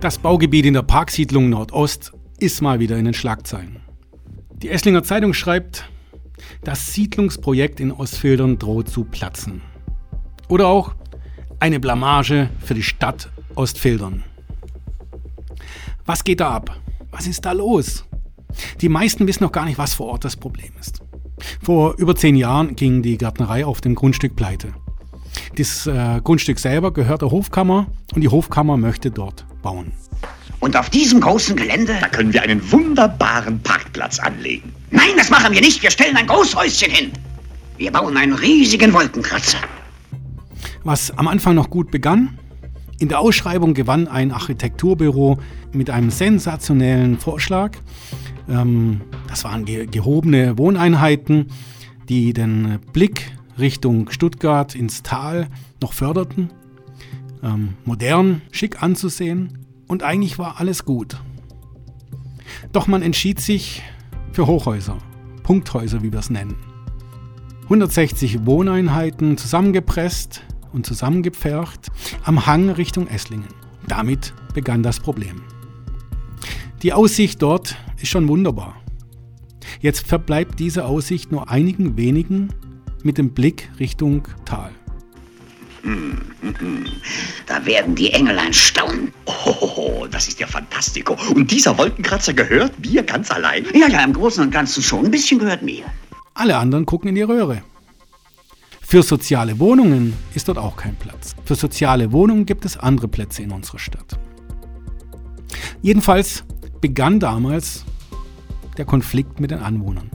Das Baugebiet in der Parksiedlung Nordost ist mal wieder in den Schlagzeilen. Die Esslinger Zeitung schreibt, das Siedlungsprojekt in Ostfildern droht zu platzen. Oder auch eine Blamage für die Stadt Ostfildern. Was geht da ab? Was ist da los? Die meisten wissen noch gar nicht, was vor Ort das Problem ist. Vor über zehn Jahren ging die Gärtnerei auf dem Grundstück pleite. Das äh, Grundstück selber gehört der Hofkammer und die Hofkammer möchte dort bauen. Und auf diesem großen Gelände, Da können wir einen wunderbaren Parkplatz anlegen. nein, das machen wir nicht. Wir stellen ein Großhäuschen hin. Wir bauen einen riesigen Wolkenkratzer. Was am Anfang noch gut begann, in der Ausschreibung gewann ein Architekturbüro mit einem sensationellen Vorschlag. Ähm, das waren ge gehobene Wohneinheiten, die den Blick Richtung Stuttgart ins Tal noch förderten. Ähm, modern, schick anzusehen und eigentlich war alles gut. Doch man entschied sich für Hochhäuser, Punkthäuser, wie wir es nennen. 160 Wohneinheiten zusammengepresst und zusammengepfercht am Hang Richtung Esslingen. Damit begann das Problem. Die Aussicht dort ist schon wunderbar. Jetzt verbleibt diese Aussicht nur einigen wenigen mit dem Blick Richtung Tal. Da werden die Engelein staunen. Oh, das ist ja fantastico. Und dieser Wolkenkratzer gehört mir ganz allein? Ja, ja, im Großen und Ganzen schon. Ein bisschen gehört mir. Alle anderen gucken in die Röhre. Für soziale Wohnungen ist dort auch kein Platz. Für soziale Wohnungen gibt es andere Plätze in unserer Stadt. Jedenfalls begann damals der Konflikt mit den Anwohnern.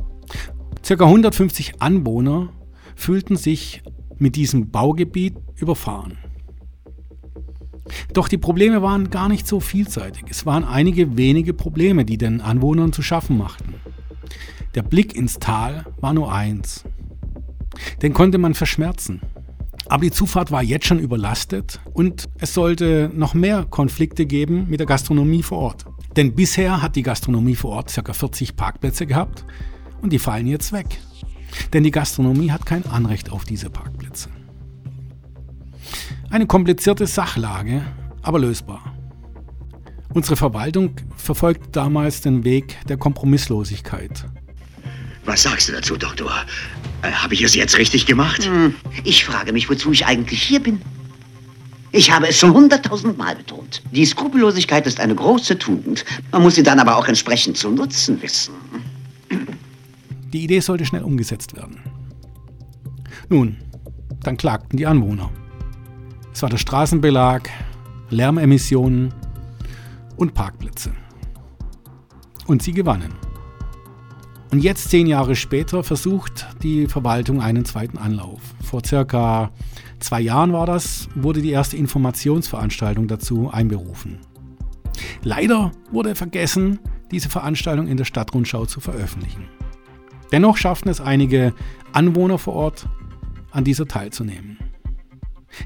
Circa 150 Anwohner fühlten sich mit diesem Baugebiet überfahren. Doch die Probleme waren gar nicht so vielseitig. Es waren einige wenige Probleme, die den Anwohnern zu schaffen machten. Der Blick ins Tal war nur eins. Den konnte man verschmerzen. Aber die Zufahrt war jetzt schon überlastet und es sollte noch mehr Konflikte geben mit der Gastronomie vor Ort. Denn bisher hat die Gastronomie vor Ort ca. 40 Parkplätze gehabt und die fallen jetzt weg. Denn die Gastronomie hat kein Anrecht auf diese Parkplätze. Eine komplizierte Sachlage, aber lösbar. Unsere Verwaltung verfolgte damals den Weg der Kompromisslosigkeit. Was sagst du dazu, Doktor? Äh, Habe ich es jetzt richtig gemacht? Hm, ich frage mich, wozu ich eigentlich hier bin. Ich habe es schon hunderttausend Mal betont. Die Skrupellosigkeit ist eine große Tugend. Man muss sie dann aber auch entsprechend zu nutzen wissen. Die Idee sollte schnell umgesetzt werden. Nun, dann klagten die Anwohner. Es war der Straßenbelag, Lärmemissionen und Parkplätze. Und sie gewannen. Und jetzt, zehn Jahre später, versucht die Verwaltung einen zweiten Anlauf. Vor circa zwei Jahren war das, wurde die erste Informationsveranstaltung dazu einberufen. Leider wurde vergessen, diese Veranstaltung in der Stadtrundschau zu veröffentlichen. Dennoch schafften es einige Anwohner vor Ort, an dieser teilzunehmen.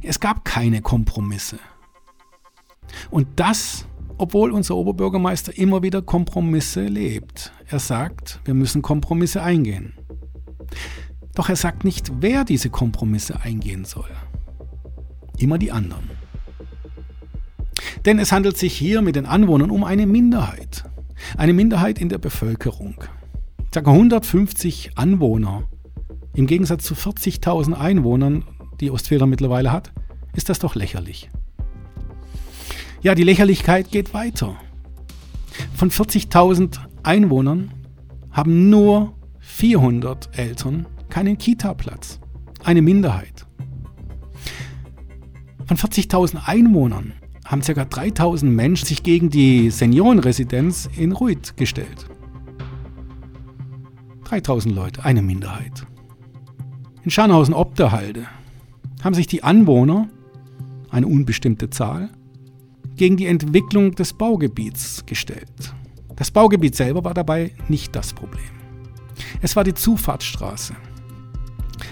Es gab keine Kompromisse. Und das, obwohl unser Oberbürgermeister immer wieder Kompromisse lebt. Er sagt, wir müssen Kompromisse eingehen. Doch er sagt nicht, wer diese Kompromisse eingehen soll. Immer die anderen. Denn es handelt sich hier mit den Anwohnern um eine Minderheit. Eine Minderheit in der Bevölkerung. Ca. 150 Anwohner. Im Gegensatz zu 40.000 Einwohnern, die Ostfildern mittlerweile hat, ist das doch lächerlich. Ja, die Lächerlichkeit geht weiter. Von 40.000 Einwohnern haben nur 400 Eltern keinen Kita-Platz. Eine Minderheit. Von 40.000 Einwohnern haben ca. 3.000 Menschen sich gegen die Seniorenresidenz in Ruid gestellt. 3.000 Leute, eine Minderheit. In Scharnhausen-Obderhalde haben sich die Anwohner, eine unbestimmte Zahl, gegen die Entwicklung des Baugebiets gestellt. Das Baugebiet selber war dabei nicht das Problem. Es war die Zufahrtsstraße.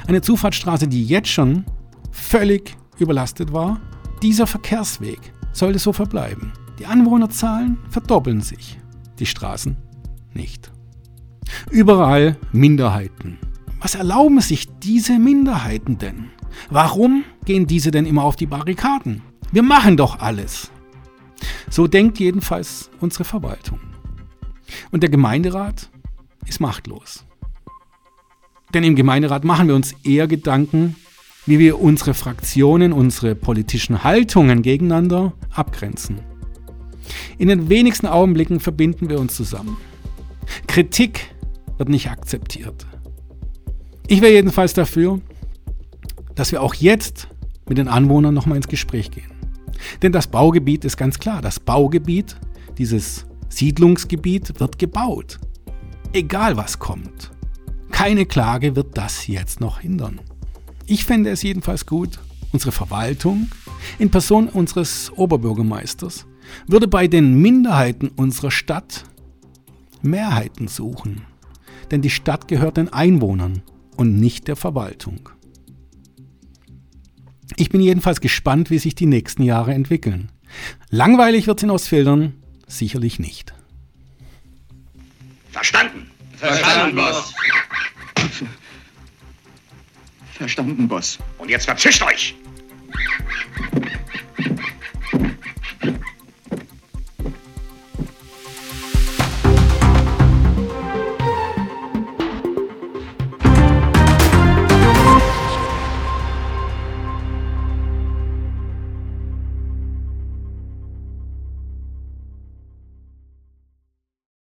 Eine Zufahrtsstraße, die jetzt schon völlig überlastet war. Dieser Verkehrsweg sollte so verbleiben. Die Anwohnerzahlen verdoppeln sich, die Straßen nicht. Überall Minderheiten. Was erlauben sich diese Minderheiten denn? Warum gehen diese denn immer auf die Barrikaden? Wir machen doch alles. So denkt jedenfalls unsere Verwaltung. Und der Gemeinderat ist machtlos. Denn im Gemeinderat machen wir uns eher Gedanken, wie wir unsere Fraktionen, unsere politischen Haltungen gegeneinander abgrenzen. In den wenigsten Augenblicken verbinden wir uns zusammen. Kritik wird nicht akzeptiert. Ich wäre jedenfalls dafür, dass wir auch jetzt mit den Anwohnern nochmal ins Gespräch gehen. Denn das Baugebiet ist ganz klar. Das Baugebiet, dieses Siedlungsgebiet wird gebaut. Egal was kommt. Keine Klage wird das jetzt noch hindern. Ich fände es jedenfalls gut, unsere Verwaltung in Person unseres Oberbürgermeisters würde bei den Minderheiten unserer Stadt Mehrheiten suchen. Denn die Stadt gehört den Einwohnern und nicht der Verwaltung. Ich bin jedenfalls gespannt, wie sich die nächsten Jahre entwickeln. Langweilig wird es in Ostfildern sicherlich nicht. Verstanden. Verstanden, Boss. Verstanden, Boss. Und jetzt verzischt euch.